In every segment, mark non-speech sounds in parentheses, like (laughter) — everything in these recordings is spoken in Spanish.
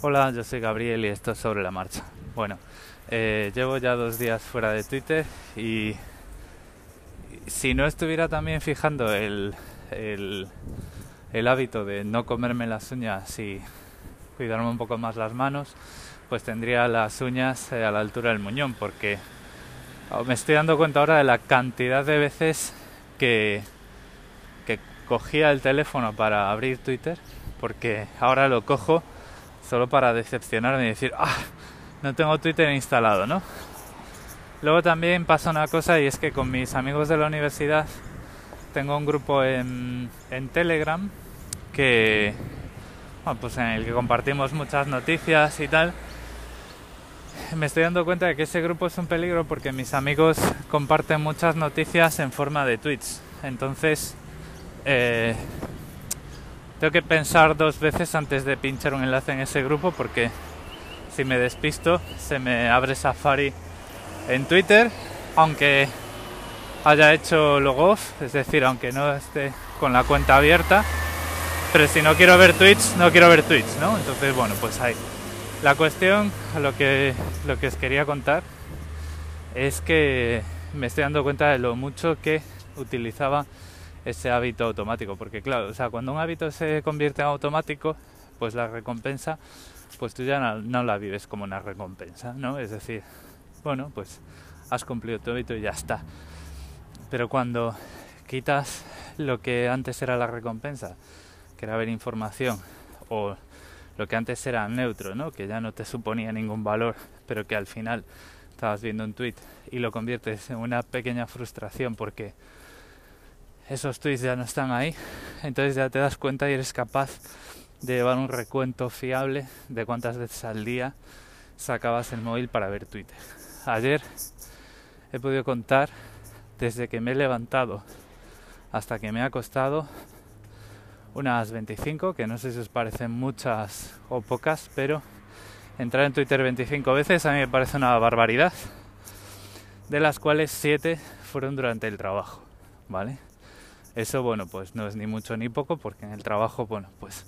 Hola, yo soy Gabriel y esto es sobre la marcha. Bueno, eh, llevo ya dos días fuera de Twitter y si no estuviera también fijando el, el, el hábito de no comerme las uñas y cuidarme un poco más las manos, pues tendría las uñas eh, a la altura del muñón, porque oh, me estoy dando cuenta ahora de la cantidad de veces que, que cogía el teléfono para abrir Twitter, porque ahora lo cojo solo para decepcionarme y decir, ah, no tengo Twitter instalado, ¿no? Luego también pasa una cosa y es que con mis amigos de la universidad tengo un grupo en, en Telegram que, bueno, pues en el que compartimos muchas noticias y tal. Me estoy dando cuenta de que ese grupo es un peligro porque mis amigos comparten muchas noticias en forma de tweets. Entonces, eh, tengo que pensar dos veces antes de pinchar un enlace en ese grupo porque si me despisto se me abre Safari en Twitter, aunque haya hecho log off, es decir, aunque no esté con la cuenta abierta. Pero si no quiero ver tweets, no quiero ver tweets, ¿no? Entonces, bueno, pues ahí. La cuestión, lo que, lo que os quería contar, es que me estoy dando cuenta de lo mucho que utilizaba ese hábito automático. Porque claro, o sea, cuando un hábito se convierte en automático, pues la recompensa, pues tú ya no, no la vives como una recompensa, ¿no? Es decir, bueno, pues has cumplido tu hábito y ya está. Pero cuando quitas lo que antes era la recompensa, que era ver información, o lo que antes era neutro, ¿no? que ya no te suponía ningún valor, pero que al final estabas viendo un tweet y lo conviertes en una pequeña frustración porque esos tweets ya no están ahí, entonces ya te das cuenta y eres capaz de llevar un recuento fiable de cuántas veces al día sacabas el móvil para ver Twitter. Ayer he podido contar desde que me he levantado hasta que me he acostado unas 25, que no sé si os parecen muchas o pocas, pero entrar en Twitter 25 veces a mí me parece una barbaridad, de las cuales 7 fueron durante el trabajo, ¿vale? Eso, bueno, pues no es ni mucho ni poco, porque en el trabajo, bueno, pues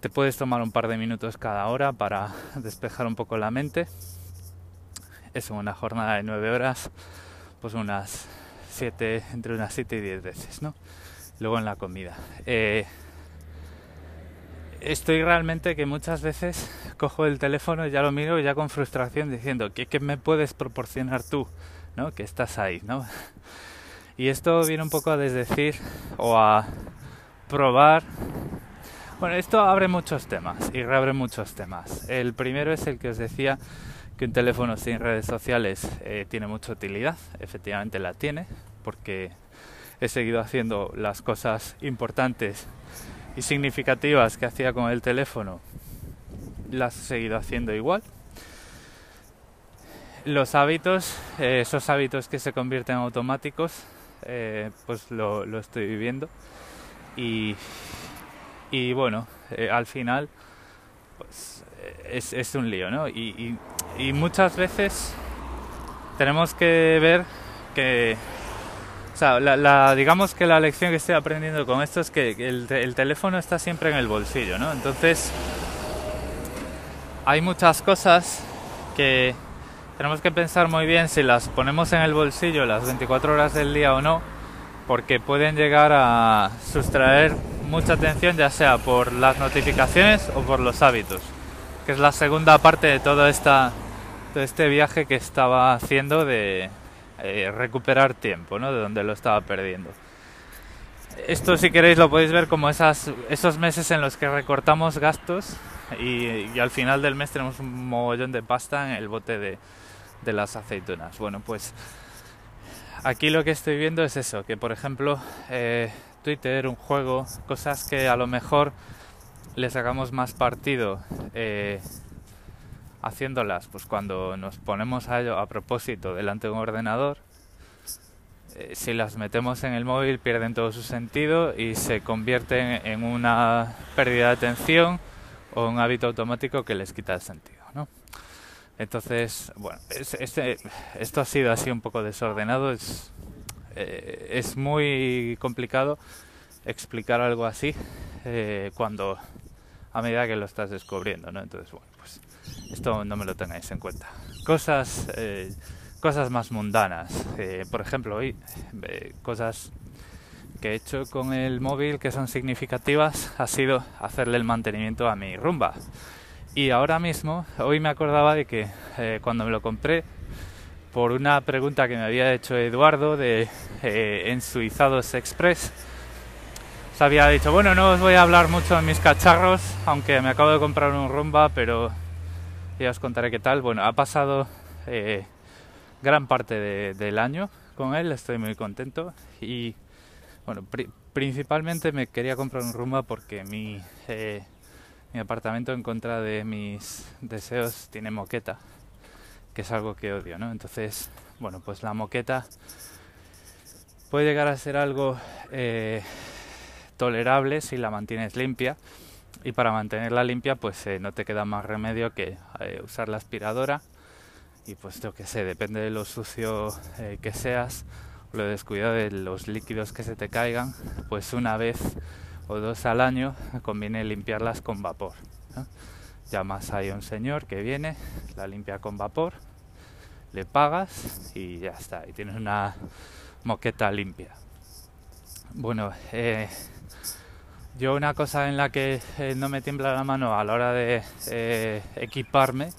te puedes tomar un par de minutos cada hora para (laughs) despejar un poco la mente. Eso, una jornada de 9 horas, pues unas 7, entre unas 7 y 10 veces, ¿no? Luego en la comida. Eh, estoy realmente que muchas veces cojo el teléfono y ya lo miro ya con frustración diciendo, ¿qué, qué me puedes proporcionar tú? ¿No? Que estás ahí, ¿no? Y esto viene un poco a desdecir o a probar. Bueno, esto abre muchos temas y reabre muchos temas. El primero es el que os decía que un teléfono sin redes sociales eh, tiene mucha utilidad. Efectivamente la tiene, porque he seguido haciendo las cosas importantes y significativas que hacía con el teléfono. Las he seguido haciendo igual. Los hábitos, eh, esos hábitos que se convierten en automáticos, eh, pues lo, lo, estoy viviendo y, y bueno, eh, al final pues es, es, un lío, ¿no? Y, y, muchas veces tenemos que ver que, o sea, la, digamos que la lección que estoy aprendiendo con esto es que el, el teléfono está siempre en el bolsillo, ¿no? Entonces, hay muchas cosas que tenemos que pensar muy bien si las ponemos en el bolsillo las 24 horas del día o no, porque pueden llegar a sustraer mucha atención ya sea por las notificaciones o por los hábitos, que es la segunda parte de todo, esta, este viaje que estaba haciendo de eh, recuperar tiempo, ¿no? de donde lo estaba perdiendo. Esto si queréis lo podéis ver como esas, esos meses en los que recortamos gastos y, y al final del mes tenemos un mogollón de pasta en el bote de, de las aceitunas. Bueno, pues aquí lo que estoy viendo es eso, que por ejemplo eh, Twitter, un juego, cosas que a lo mejor le sacamos más partido eh, haciéndolas, pues cuando nos ponemos a ello a propósito delante de un ordenador, eh, si las metemos en el móvil pierden todo su sentido y se convierten en una pérdida de atención o un hábito automático que les quita el sentido. Entonces, bueno, es, este, esto ha sido así un poco desordenado. Es, eh, es muy complicado explicar algo así eh, cuando a medida que lo estás descubriendo, ¿no? Entonces, bueno, pues esto no me lo tengáis en cuenta. Cosas, eh, cosas más mundanas. Eh, por ejemplo, hoy, cosas que he hecho con el móvil que son significativas ha sido hacerle el mantenimiento a mi rumba. Y ahora mismo, hoy me acordaba de que cuando me lo compré, por una pregunta que me había hecho Eduardo de Suizados Express, se había dicho, bueno, no os voy a hablar mucho de mis cacharros, aunque me acabo de comprar un rumba, pero ya os contaré qué tal. Bueno, ha pasado eh, gran parte del año con él, estoy muy contento y bueno, principalmente me quería comprar un rumba porque mi, eh, mi apartamento en contra de mis deseos tiene moqueta, que es algo que odio, ¿no? Entonces, bueno, pues la moqueta puede llegar a ser algo... Eh, tolerable si la mantienes limpia y para mantenerla limpia pues eh, no te queda más remedio que eh, usar la aspiradora y pues yo que sé, depende de lo sucio que seas lo descuidado de los líquidos que se te caigan, pues una vez o dos al año (laughs) conviene limpiarlas con vapor. Llamas ahí a un señor que viene, la limpia con vapor, le pagas y ya está, y tienes una moqueta limpia. Bueno, eh, yo una cosa en la que eh, no me tiembla la mano a la hora de eh, equiparme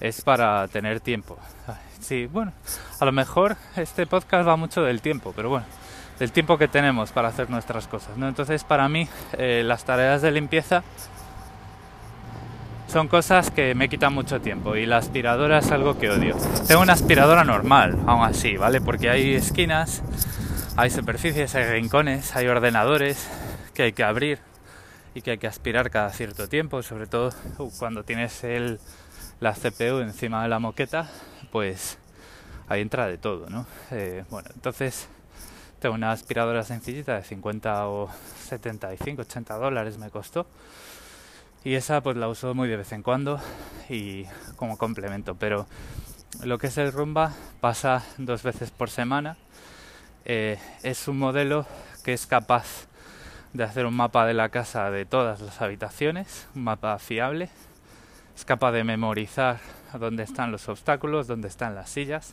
es para tener tiempo. Sí, bueno, a lo mejor este podcast va mucho del tiempo, pero bueno, del tiempo que tenemos para hacer nuestras cosas. ¿no? Entonces para mí eh, las tareas de limpieza son cosas que me quitan mucho tiempo y la aspiradora es algo que odio. Tengo una aspiradora normal, aún así, ¿vale? Porque hay esquinas, hay superficies, hay rincones, hay ordenadores que hay que abrir y que hay que aspirar cada cierto tiempo, sobre todo uh, cuando tienes el, la CPU encima de la moqueta, pues ahí entra de todo, ¿no? Eh, bueno, entonces tengo una aspiradora sencillita de 50 o 75, 80 dólares me costó. Y esa pues la uso muy de vez en cuando y como complemento, pero lo que es el rumba pasa dos veces por semana. Eh, es un modelo que es capaz de hacer un mapa de la casa de todas las habitaciones, un mapa fiable. Es capaz de memorizar dónde están los obstáculos, dónde están las sillas.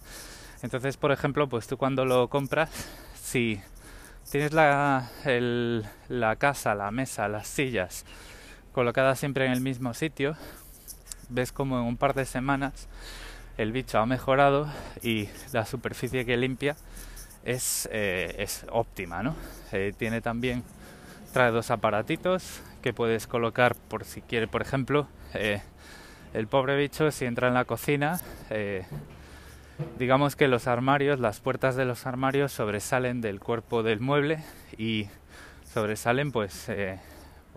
Entonces, por ejemplo, pues tú cuando lo compras, si tienes la, la casa, la mesa, las sillas colocadas siempre en el mismo sitio, ves como en un par de semanas el bicho ha mejorado y la superficie que limpia es, eh, es óptima, ¿no? Eh, tiene también trae dos aparatitos que puedes colocar por si quiere, por ejemplo, eh, el pobre bicho si entra en la cocina, digamos que los armarios, las puertas de los armarios sobresalen del cuerpo del mueble y sobresalen pues eh,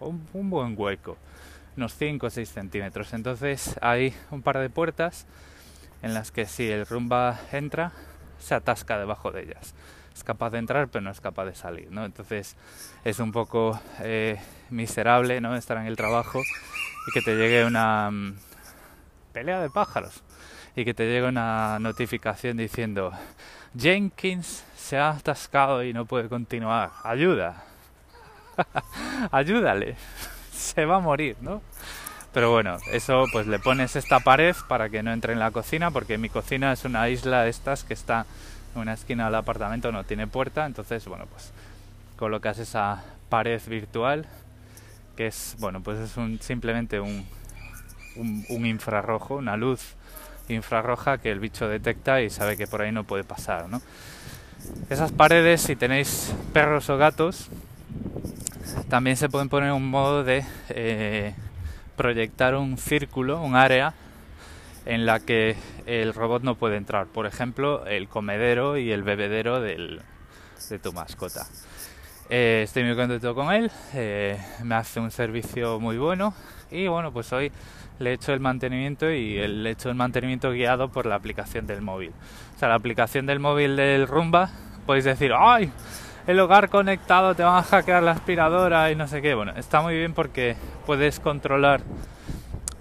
un, buen hueco, unos 5 o 6 centímetros. Entonces hay un par de puertas en las que si el rumba entra, se atasca debajo de ellas es capaz de entrar pero no es capaz de salir, ¿no? Entonces es un poco eh, miserable, ¿no? Estar en el trabajo y que te llegue una mm, pelea de pájaros y que te llegue una notificación diciendo Jenkins se ha atascado y no puede continuar, ayuda, (laughs) ayúdale, (laughs) se va a morir, ¿no? Pero bueno, eso pues le pones esta pared para que no entre en la cocina, porque mi cocina es una isla de estas que está una esquina del apartamento no tiene puerta, entonces bueno pues colocas esa pared virtual que es bueno pues es un, simplemente un, un, infrarrojo, una luz infrarroja que el bicho detecta y sabe que por ahí no puede pasar, ¿no? Esas paredes, si tenéis perros o gatos, también se pueden poner un modo de eh, proyectar un círculo, un área en la que el robot no puede entrar. Por ejemplo, el comedero y el bebedero del, de tu mascota. Eh, estoy muy contento con él, eh, me hace un servicio muy bueno y bueno, pues hoy le he hecho el mantenimiento y le he hecho el mantenimiento guiado por la aplicación del móvil. O sea, la aplicación del móvil del Rumba, podéis decir, ¡ay! El hogar conectado, te van a hackear la aspiradora y no sé qué. Bueno, está muy bien porque puedes controlar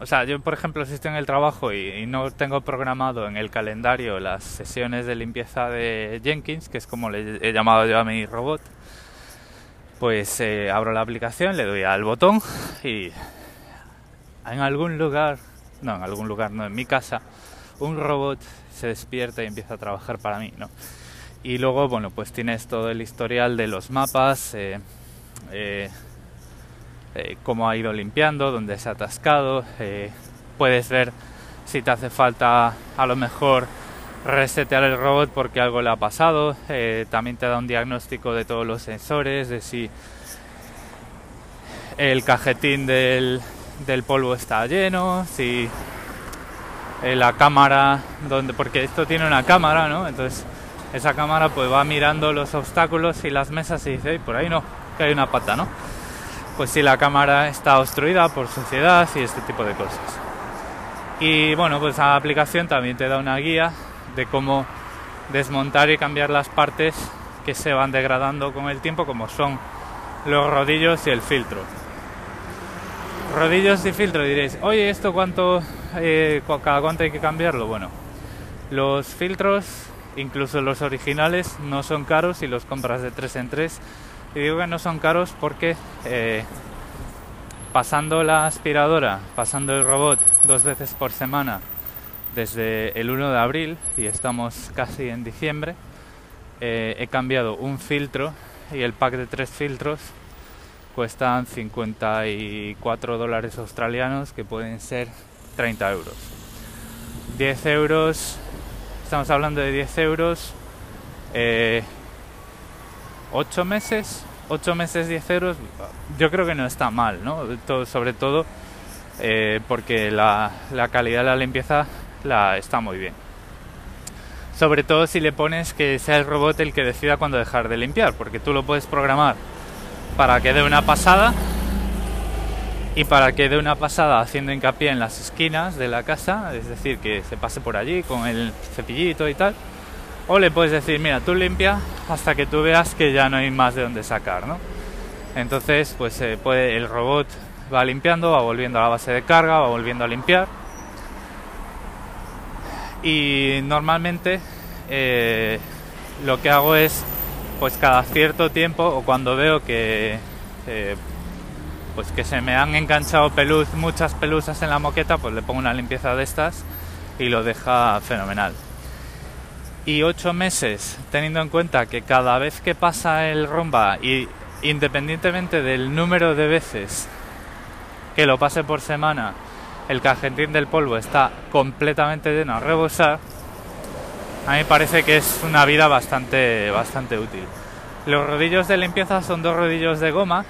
o sea, yo por ejemplo si estoy en el trabajo y, no tengo programado en el calendario las sesiones de limpieza de Jenkins, que es como le he llamado yo a mi robot, pues eh, abro la aplicación, le doy al botón y, en algún lugar, no, en algún lugar, no, en mi casa, un robot se despierta y empieza a trabajar para mí, ¿no? Y luego, bueno, pues tienes todo el historial de los mapas, eh, eh, cómo ha ido limpiando, dónde se ha atascado, puedes ver si te hace falta a lo mejor resetear el robot porque algo le ha pasado, también te da un diagnóstico de todos los sensores, de si el cajetín del, del polvo está lleno, si la cámara, donde, porque esto tiene una cámara, ¿no? Entonces esa cámara pues va mirando los obstáculos y las mesas y dice, por ahí no, que hay una pata, ¿no? Pues si la cámara está obstruida por suciedad y este tipo de cosas. Y bueno, pues la aplicación también te da una guía de cómo desmontar y cambiar las partes que se van degradando con el tiempo, como son los rodillos y el filtro. Rodillos y filtro diréis, oye, ¿esto cuánto, eh, cada cuánto hay que cambiarlo? Bueno, los filtros, incluso los originales, no son caros si los compras de 3 en 3. Y digo que no son caros porque eh, pasando la aspiradora, pasando el robot dos veces por semana desde el 1 de abril y estamos casi en diciembre, eh, he cambiado un filtro y el pack de tres filtros cuestan 54 dólares australianos que pueden ser 30 euros. 10 euros, estamos hablando de 10 euros, 8 eh, meses, 8 meses 10 euros, yo creo que no está mal, ¿no? Sobre todo eh, porque la, la calidad de la limpieza la, está muy bien. Sobre todo si le pones que sea el robot el que decida cuándo dejar de limpiar, porque tú lo puedes programar para que dé una pasada y para que dé una pasada haciendo hincapié en las esquinas de la casa, es decir, que se pase por allí con el cepillito y tal. O le puedes decir, mira, tú limpia hasta que tú veas que ya no hay más de dónde sacar, ¿no? Entonces, pues se puede, el robot va limpiando, va volviendo a la base de carga, va volviendo a limpiar. Y normalmente eh, lo que hago es pues cada cierto tiempo o cuando veo que eh, pues que se me han enganchado peluz, muchas pelusas en la moqueta, pues le pongo una limpieza de estas y lo deja fenomenal. Y ocho meses, teniendo en cuenta que cada vez que pasa el rumba y independientemente del número de veces que lo pase por semana, el cajetín del polvo está completamente lleno a rebosar, a mí parece que es una vida bastante, bastante útil. Los rodillos de limpieza son dos rodillos de goma,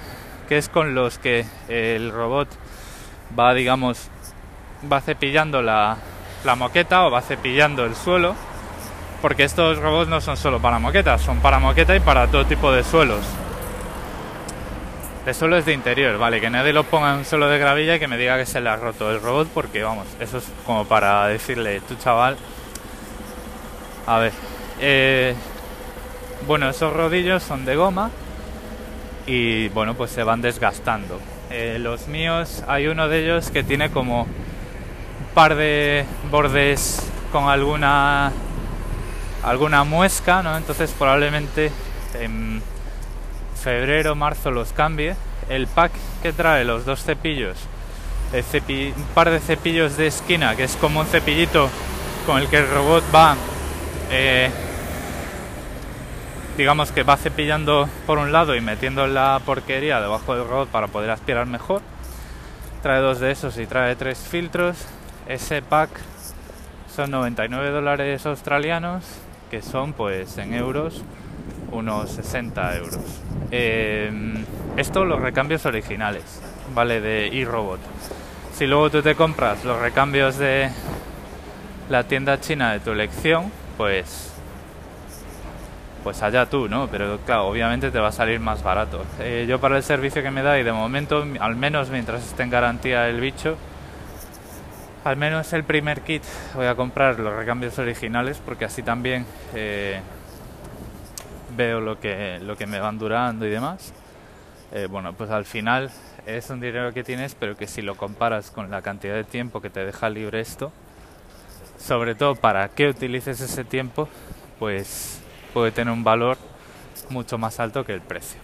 que es con los que el robot va, digamos, va cepillando la, la moqueta o va cepillando el suelo, porque estos robots no son solo para moquetas, son para moqueta y para todo tipo de suelos. El suelo es de interior, vale, que nadie lo ponga en un suelo de gravilla y que me diga que se le ha roto el robot, porque vamos, eso es como para decirle, tu chaval, a ver. Eh, bueno, esos rodillos son de goma y bueno, pues se van desgastando. Eh, los míos, hay uno de ellos que tiene como un par de bordes con alguna alguna muesca, ¿no? Entonces probablemente en febrero, marzo los cambie. El pack que trae los dos cepillos, un par de cepillos de esquina, que es como un cepillito con el que el robot va eh, digamos que va cepillando por un lado y metiendo la porquería debajo del robot para poder aspirar mejor. Trae dos de esos y trae tres filtros. Ese pack son 99 dólares australianos, que son pues en euros unos 60 euros. Em, esto los recambios originales, ¿vale? De iRobot. Si luego tú te compras los recambios de la tienda china de tu elección, pues pues allá tú, ¿no? Pero claro, obviamente te va a salir más barato. Eh, yo para el servicio que me da y de momento, al menos mientras esté en garantía el bicho, al menos el primer kit voy a comprar los recambios originales porque así también eh, veo lo que, lo que me van durando y demás. Eh, bueno, pues al final es un dinero que tienes, pero que si lo comparas con la cantidad de tiempo que te deja libre esto, sobre todo para que utilices ese tiempo, pues puede tener un valor mucho más alto que el precio.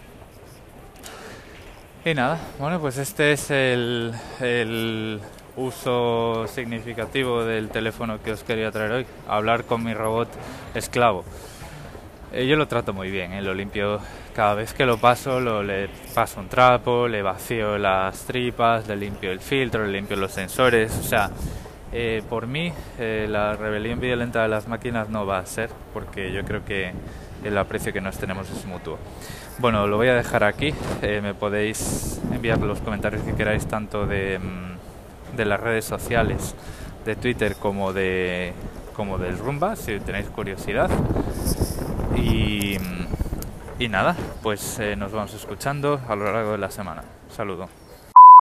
Y nada, bueno, pues este es el, uso significativo del teléfono que os quería traer hoy, hablar con mi robot esclavo. Eh, yo lo trato muy bien, eh, lo limpio cada vez que lo paso, lo, le paso un trapo, le vacío las tripas, le limpio el filtro, le limpio los sensores, o sea, eh, por mí la rebelión violenta de las máquinas no va a ser, porque yo creo que el aprecio que nos tenemos es mutuo. Bueno, lo voy a dejar aquí, me podéis enviar los comentarios que queráis tanto de, mm, de las redes sociales, de Twitter como de como del Rumba, si tenéis curiosidad. Y, y nada, pues eh, nos vamos escuchando a lo largo de la semana. Saludo.